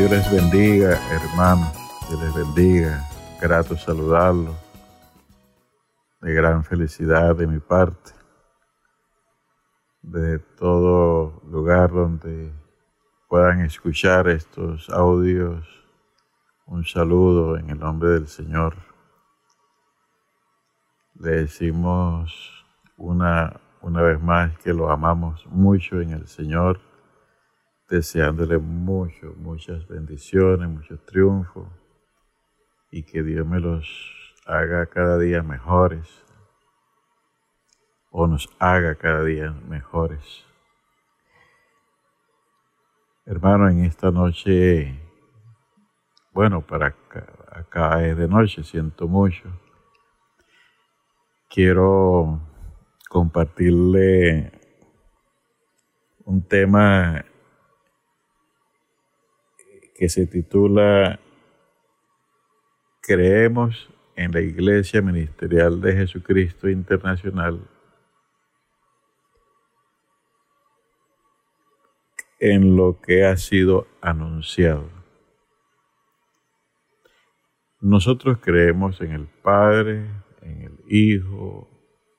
Dios les bendiga, hermanos. Dios les bendiga. Grato saludarlos. De gran felicidad de mi parte. De todo lugar donde puedan escuchar estos audios. Un saludo en el nombre del Señor. Le decimos una, una vez más que lo amamos mucho en el Señor deseándole mucho, muchas bendiciones, muchos triunfos y que Dios me los haga cada día mejores o nos haga cada día mejores. Hermano, en esta noche, bueno, para acá, acá es de noche, siento mucho. Quiero compartirle un tema que se titula Creemos en la Iglesia Ministerial de Jesucristo Internacional en lo que ha sido anunciado. Nosotros creemos en el Padre, en el Hijo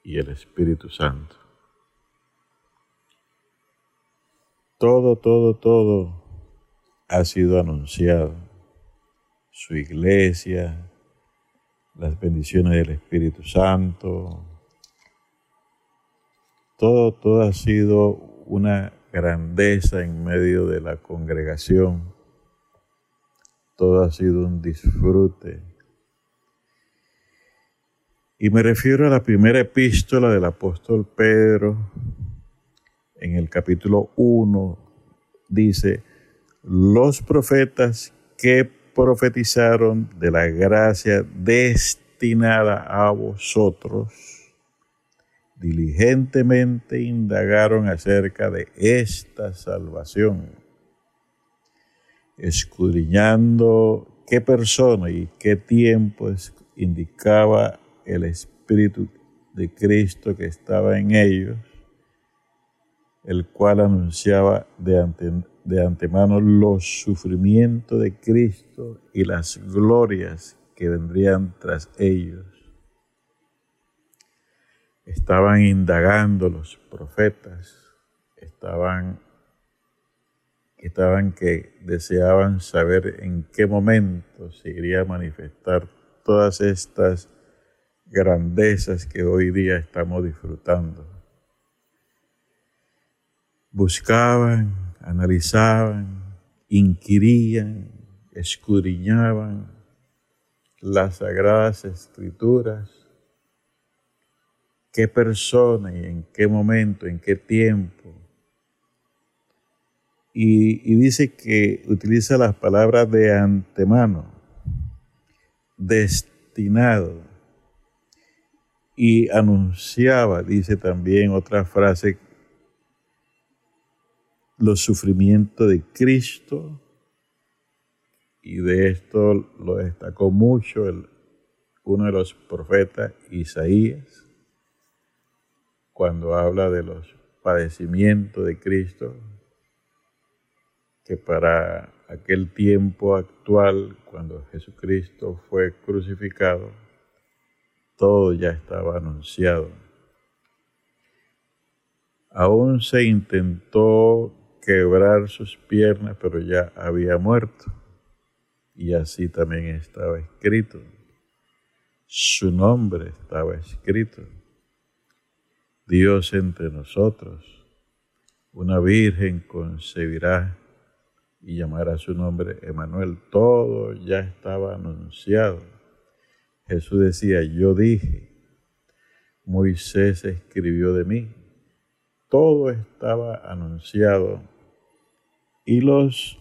y el Espíritu Santo. Todo, todo, todo ha sido anunciado. Su iglesia, las bendiciones del Espíritu Santo, todo, todo ha sido una grandeza en medio de la congregación. Todo ha sido un disfrute. Y me refiero a la primera epístola del apóstol Pedro, en el capítulo 1, dice, los profetas que profetizaron de la gracia destinada a vosotros, diligentemente indagaron acerca de esta salvación, escudriñando qué persona y qué tiempo indicaba el Espíritu de Cristo que estaba en ellos, el cual anunciaba de, antemano de antemano los sufrimientos de Cristo y las glorias que vendrían tras ellos. Estaban indagando los profetas, estaban, estaban que deseaban saber en qué momento se iría a manifestar todas estas grandezas que hoy día estamos disfrutando. Buscaban analizaban, inquirían, escudriñaban las sagradas escrituras, qué persona y en qué momento, en qué tiempo. Y, y dice que utiliza las palabras de antemano, destinado, y anunciaba, dice también otra frase los sufrimientos de Cristo y de esto lo destacó mucho el, uno de los profetas, Isaías, cuando habla de los padecimientos de Cristo, que para aquel tiempo actual, cuando Jesucristo fue crucificado, todo ya estaba anunciado. Aún se intentó quebrar sus piernas, pero ya había muerto. Y así también estaba escrito. Su nombre estaba escrito. Dios entre nosotros. Una virgen concebirá y llamará su nombre Emanuel. Todo ya estaba anunciado. Jesús decía, yo dije, Moisés escribió de mí. Todo estaba anunciado y, los,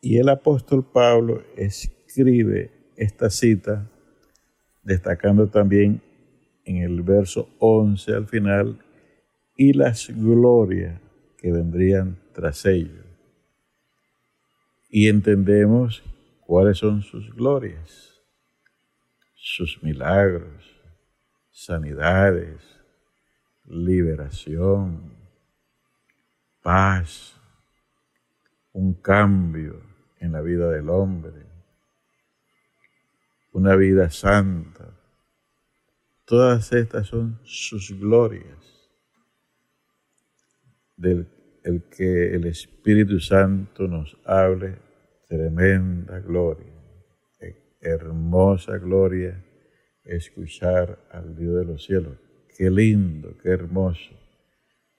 y el apóstol Pablo escribe esta cita destacando también en el verso 11 al final y las glorias que vendrían tras ello. Y entendemos cuáles son sus glorias, sus milagros, sanidades, liberación, paz, un cambio en la vida del hombre, una vida santa. Todas estas son sus glorias, del el que el Espíritu Santo nos hable tremenda gloria, hermosa gloria, escuchar al Dios de los cielos. Qué lindo, qué hermoso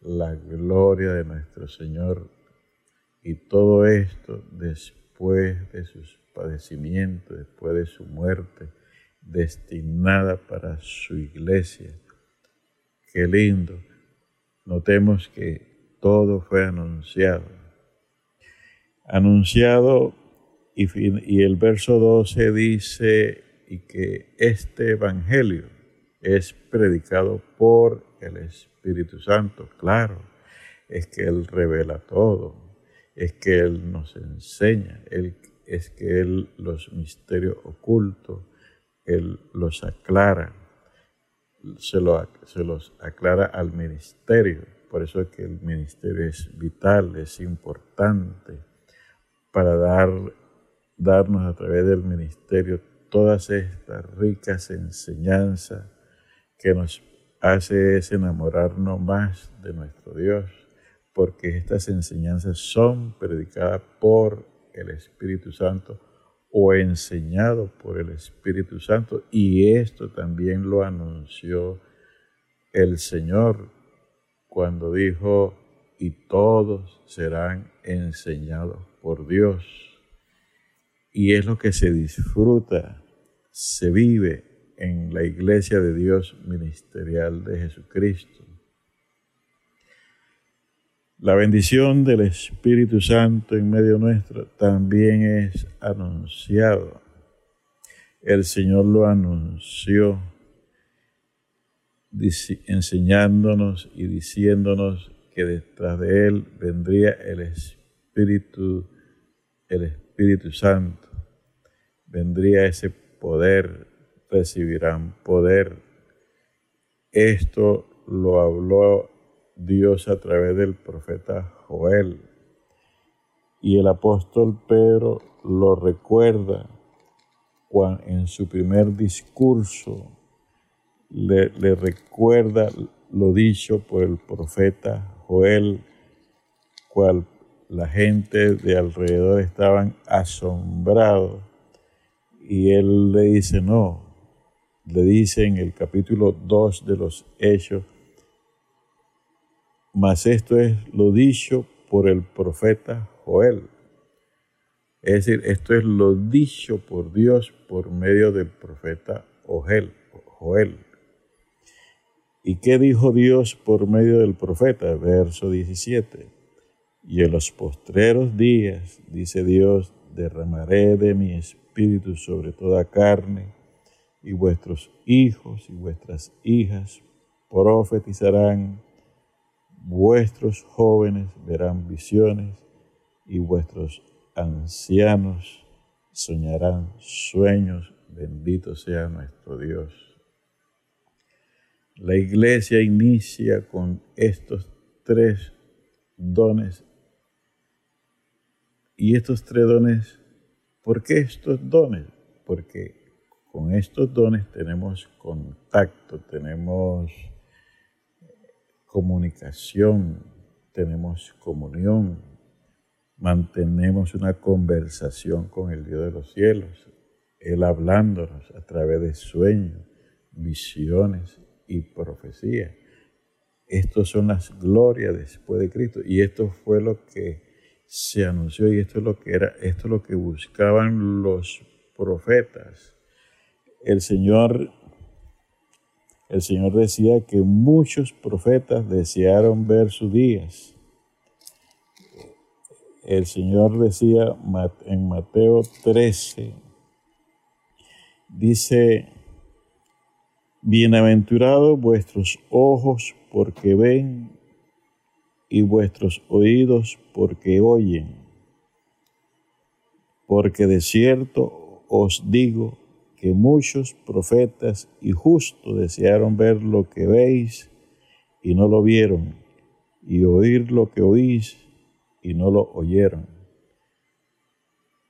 la gloria de nuestro Señor. Y todo esto después de sus padecimientos, después de su muerte, destinada para su iglesia. Qué lindo. Notemos que todo fue anunciado. Anunciado y, y el verso 12 dice y que este evangelio es predicado por el Espíritu Santo. Claro, es que Él revela todo, es que Él nos enseña, es que Él los misterios ocultos, Él los aclara, se, los aclara al ministerio. Por eso es que el ministerio es vital, es importante para dar, darnos a través del ministerio todas estas ricas enseñanzas que nos hace es enamorarnos más de nuestro Dios, porque estas enseñanzas son predicadas por el Espíritu Santo o enseñado por el Espíritu Santo, y esto también lo anunció el Señor cuando dijo, y todos serán enseñados por Dios. Y es lo que se disfruta, se vive en la iglesia de Dios ministerial de Jesucristo. La bendición del Espíritu Santo en medio nuestro también es anunciado. El Señor lo anunció enseñándonos y diciéndonos que detrás de él vendría el Espíritu, el Espíritu Santo. Vendría ese poder recibirán poder. Esto lo habló Dios a través del profeta Joel. Y el apóstol Pedro lo recuerda cuando en su primer discurso le, le recuerda lo dicho por el profeta Joel, cual la gente de alrededor estaban asombrados. Y él le dice, no, le dice en el capítulo 2 de los Hechos, mas esto es lo dicho por el profeta Joel. Es decir, esto es lo dicho por Dios por medio del profeta Joel. Joel. ¿Y qué dijo Dios por medio del profeta? Verso 17. Y en los postreros días, dice Dios, derramaré de mi espíritu sobre toda carne y vuestros hijos y vuestras hijas profetizarán, vuestros jóvenes verán visiones y vuestros ancianos soñarán sueños. Bendito sea nuestro Dios. La iglesia inicia con estos tres dones. Y estos tres dones, ¿por qué estos dones? Porque con estos dones tenemos contacto, tenemos comunicación, tenemos comunión, mantenemos una conversación con el Dios de los cielos, Él hablándonos a través de sueños, visiones y profecías. Estas son las glorias después de Cristo y esto fue lo que se anunció y esto es lo que era, esto es lo que buscaban los profetas el Señor, el Señor decía que muchos profetas desearon ver sus días. El Señor decía en Mateo 13, dice, bienaventurados vuestros ojos porque ven y vuestros oídos porque oyen, porque de cierto os digo que muchos profetas y justos desearon ver lo que veis y no lo vieron, y oír lo que oís y no lo oyeron.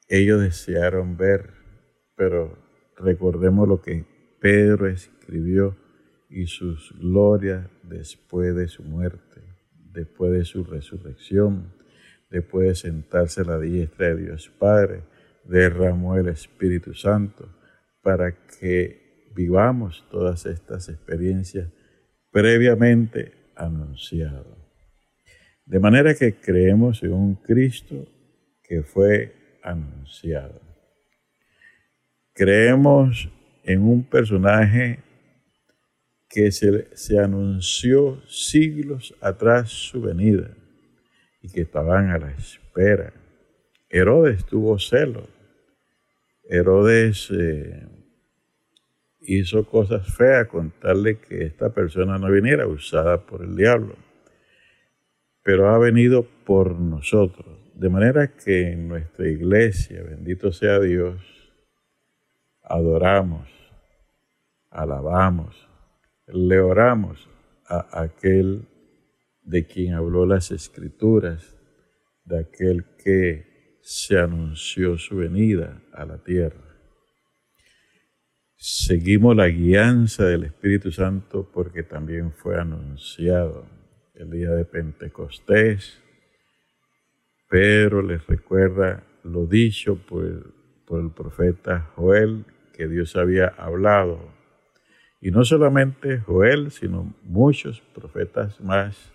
ellos desearon ver, pero recordemos lo que Pedro escribió y sus glorias después de su muerte, después de su resurrección, después de sentarse a la diestra de Dios Padre, derramó el Espíritu Santo para que vivamos todas estas experiencias previamente anunciadas. De manera que creemos en un Cristo que fue anunciado. Creemos en un personaje que se, se, anunció siglos atrás su venida y que estaban a la espera. Herodes tuvo celo. Herodes eh, hizo cosas feas con tal de que esta persona no viniera usada por el diablo. Pero ha venido por nosotros. De manera que en nuestra iglesia, bendito sea Dios, adoramos, alabamos, le oramos a aquel de quien habló las escrituras, de aquel que se anunció su venida a la tierra. Seguimos la guianza del Espíritu Santo porque también fue anunciado el día de Pentecostés. Pero les recuerda lo dicho por, por el profeta Joel, que Dios había hablado. Y no solamente Joel, sino muchos profetas más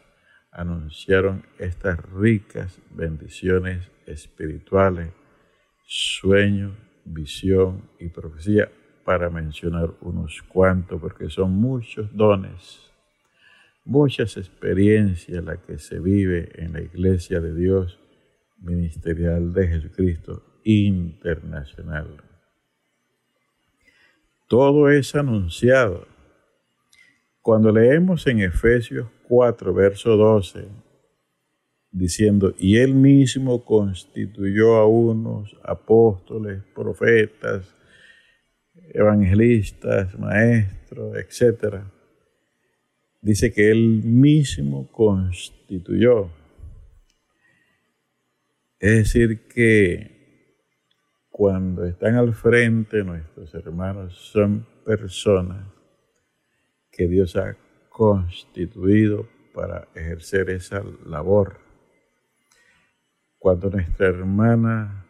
anunciaron estas ricas bendiciones espirituales, sueño, visión y profecía, para mencionar unos cuantos, porque son muchos dones, muchas experiencias las que se vive en la iglesia de Dios ministerial de Jesucristo internacional. Todo es anunciado. Cuando leemos en Efesios 4, verso 12, diciendo, y él mismo constituyó a unos apóstoles, profetas, evangelistas, maestros, etc. Dice que él mismo constituyó. Es decir, que cuando están al frente nuestros hermanos son personas que Dios ha constituido para ejercer esa labor. Cuando nuestra hermana,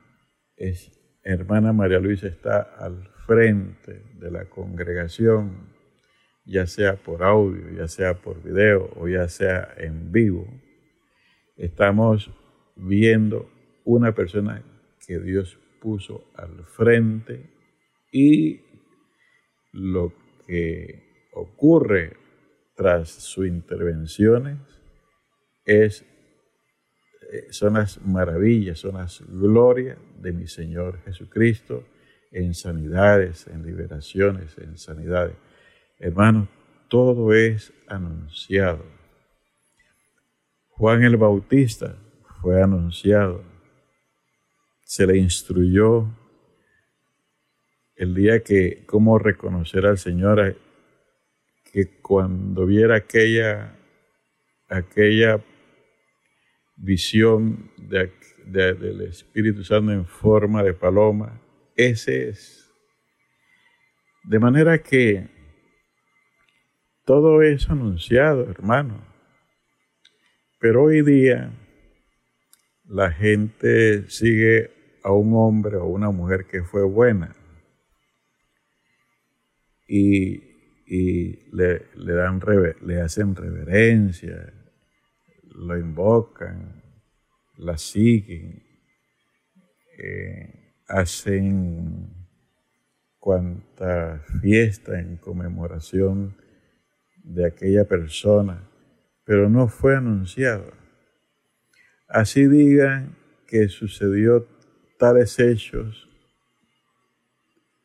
hermana María Luisa está al frente de la congregación, ya sea por audio, ya sea por video o ya sea en vivo, estamos viendo una persona que Dios puso al frente y lo que ocurre tras sus intervenciones es, eh, son las maravillas, son las glorias de mi Señor Jesucristo en sanidades, en liberaciones, en sanidades. Hermanos, todo es anunciado. Juan el Bautista fue anunciado. Se le instruyó el día que cómo reconocer al Señor que cuando viera aquella, aquella visión del Espíritu Santo en forma de paloma, ese es. De manera que todo es anunciado, hermano. Pero hoy día la gente sigue a un hombre o una mujer que fue buena y y le, dan, le hacen reverencia, lo invocan, la siguen, eh, hacen cuanta fiesta en conmemoración de aquella persona, pero no fue anunciado. Así digan que sucedió tales hechos,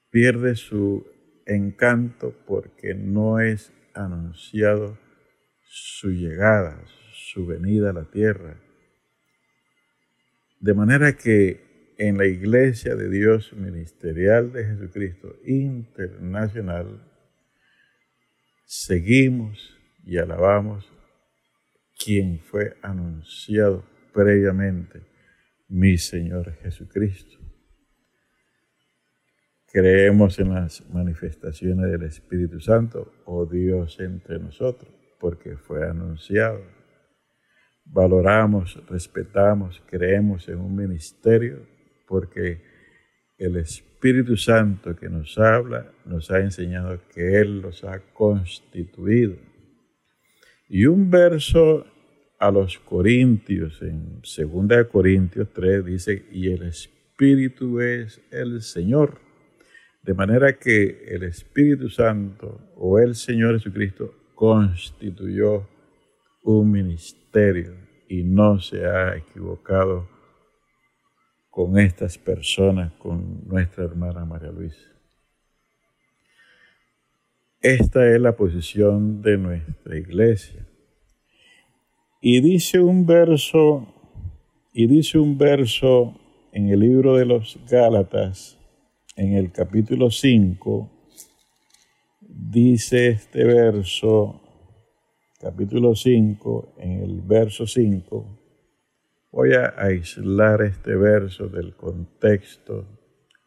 pierde su encanto porque no es anunciado su llegada, su venida a la tierra. De manera que en la iglesia de Dios ministerial de Jesucristo internacional seguimos y alabamos quien fue anunciado previamente, mi Señor Jesucristo. creemos en las manifestaciones del Espíritu Santo o Dios entre nosotros, porque fue anunciado. Valoramos, respetamos, creemos en un ministerio, porque el Espíritu Santo que nos habla nos ha enseñado que Él los ha constituido. Y un verso a los Corintios, en 2 Corintios 3, dice, y el Espíritu es el Señor. De manera que el Espíritu Santo o el Señor Jesucristo constituyó un ministerio y no se ha equivocado con estas personas, con nuestra hermana María Luisa. Esta es la posición de nuestra iglesia. Y dice un verso, y dice un verso en el libro de los Gálatas, en el capítulo 5, dice este verso, capítulo 5, en el verso 5, voy a aislar este verso del contexto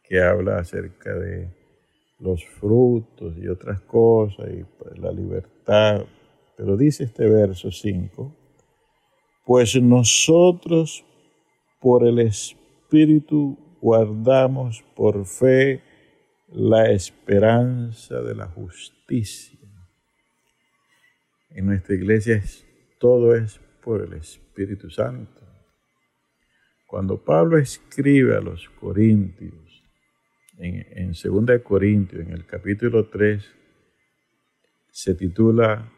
que habla acerca de los frutos y otras cosas y pues, la libertad, pero dice este verso 5, pues nosotros por el Espíritu guardamos por fe la esperanza de la justicia. En nuestra iglesia todo es por el Espíritu Santo. Cuando Pablo escribe a los Corintios, en, en 2 Corintios, en el capítulo 3, se titula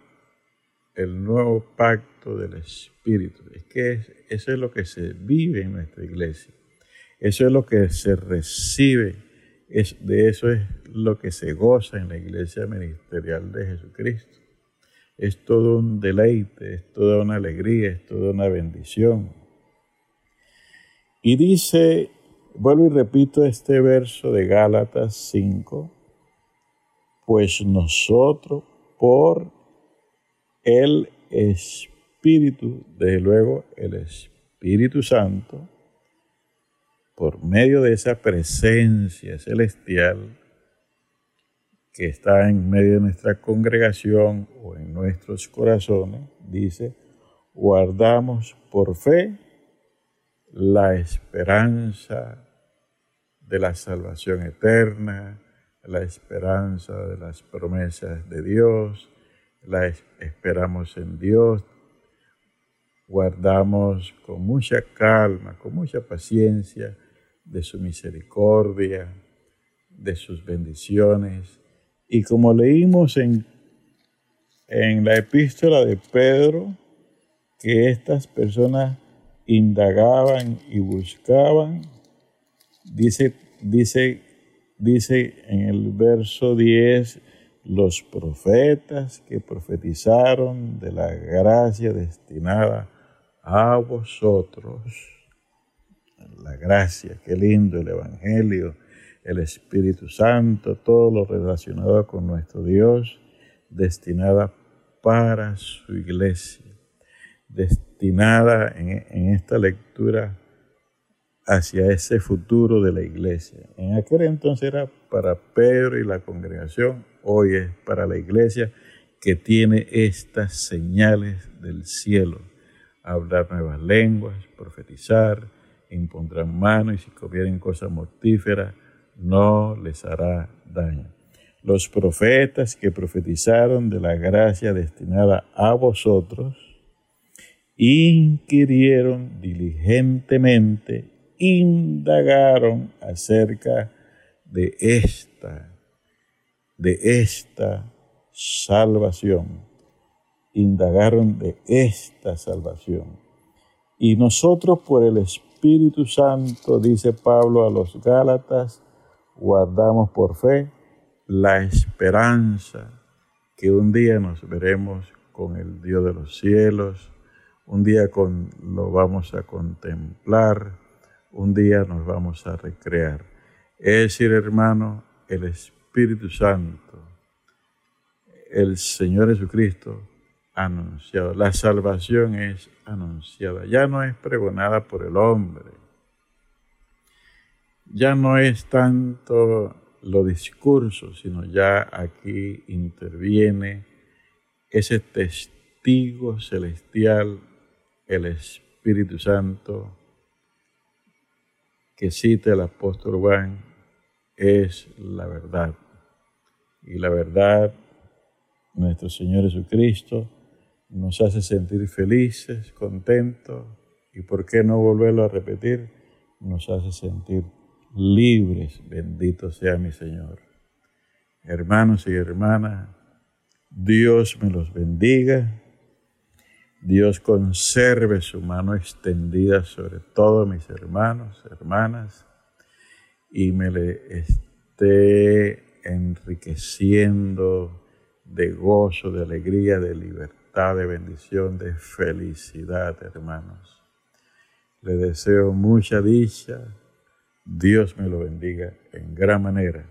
el nuevo pacto del Espíritu. Es que eso es lo que se vive en nuestra iglesia. Eso es lo que se recibe. Es, de eso es lo que se goza en la iglesia ministerial de Jesucristo. Es todo un deleite, es toda una alegría, es toda una bendición. Y dice, vuelvo y repito este verso de Gálatas 5, pues nosotros por el Espíritu, desde luego el Espíritu Santo, por medio de esa presencia celestial que está en medio de nuestra congregación o en nuestros corazones, dice, guardamos por fe la esperanza de la salvación eterna, la esperanza de las promesas de Dios, la esperamos en Dios, guardamos con mucha calma, con mucha paciencia de su misericordia, de sus bendiciones. Y como leímos en, en la epístola de Pedro, que estas personas indagaban y buscaban, dice, dice, dice en el verso 10, los profetas que profetizaron de la gracia destinada a vosotros. La gracia, qué lindo el Evangelio, el Espíritu Santo, todo lo relacionado con nuestro Dios, destinada para su iglesia, destinada en, en esta lectura hacia ese futuro de la iglesia. En aquel entonces era para Pedro y la congregación, hoy es para la iglesia que tiene estas señales del cielo. Hablar nuevas lenguas, profetizar, impondrán manos y si comieren cosas mortíferas, no les hará daño. Los profetas que profetizaron de la gracia destinada a vosotros, inquirieron diligentemente indagaron acerca de esta, de esta salvación. Indagaron de esta salvación. Y nosotros por el Espíritu Santo, dice Pablo a los Gálatas, guardamos por fe la esperanza que un día nos veremos con el Dios de los cielos, un día lo vamos a contemplar, un día nos vamos a recrear. Es decir, hermano, el Espíritu Santo, el Señor Jesucristo anunciado. La salvación es anunciada, ya no es pregonada por el hombre, ya no es tanto los discursos, sino ya aquí interviene ese testigo celestial, el Espíritu Santo, que cita el apóstol Juan, es la verdad. Y la verdad, nuestro Señor Jesucristo, nos hace sentir felices, contentos, y por qué no volverlo a repetir, nos hace sentir libres. Bendito sea mi Señor. Hermanos y hermanas, Dios me los bendiga. Dios conserve su mano extendida sobre todos mis hermanos, hermanas, y me le esté enriqueciendo de gozo, de alegría, de libertad, de bendición, de felicidad, hermanos. Le deseo mucha dicha. Dios me lo bendiga en gran manera.